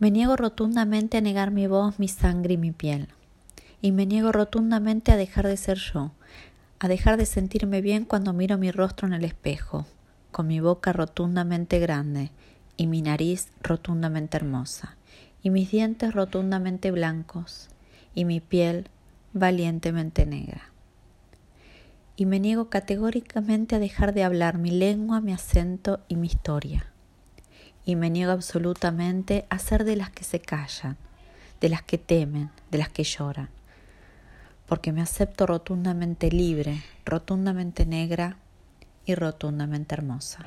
Me niego rotundamente a negar mi voz, mi sangre y mi piel. Y me niego rotundamente a dejar de ser yo, a dejar de sentirme bien cuando miro mi rostro en el espejo, con mi boca rotundamente grande y mi nariz rotundamente hermosa, y mis dientes rotundamente blancos, y mi piel valientemente negra. Y me niego categóricamente a dejar de hablar mi lengua, mi acento y mi historia y me niego absolutamente a ser de las que se callan, de las que temen, de las que lloran, porque me acepto rotundamente libre, rotundamente negra y rotundamente hermosa.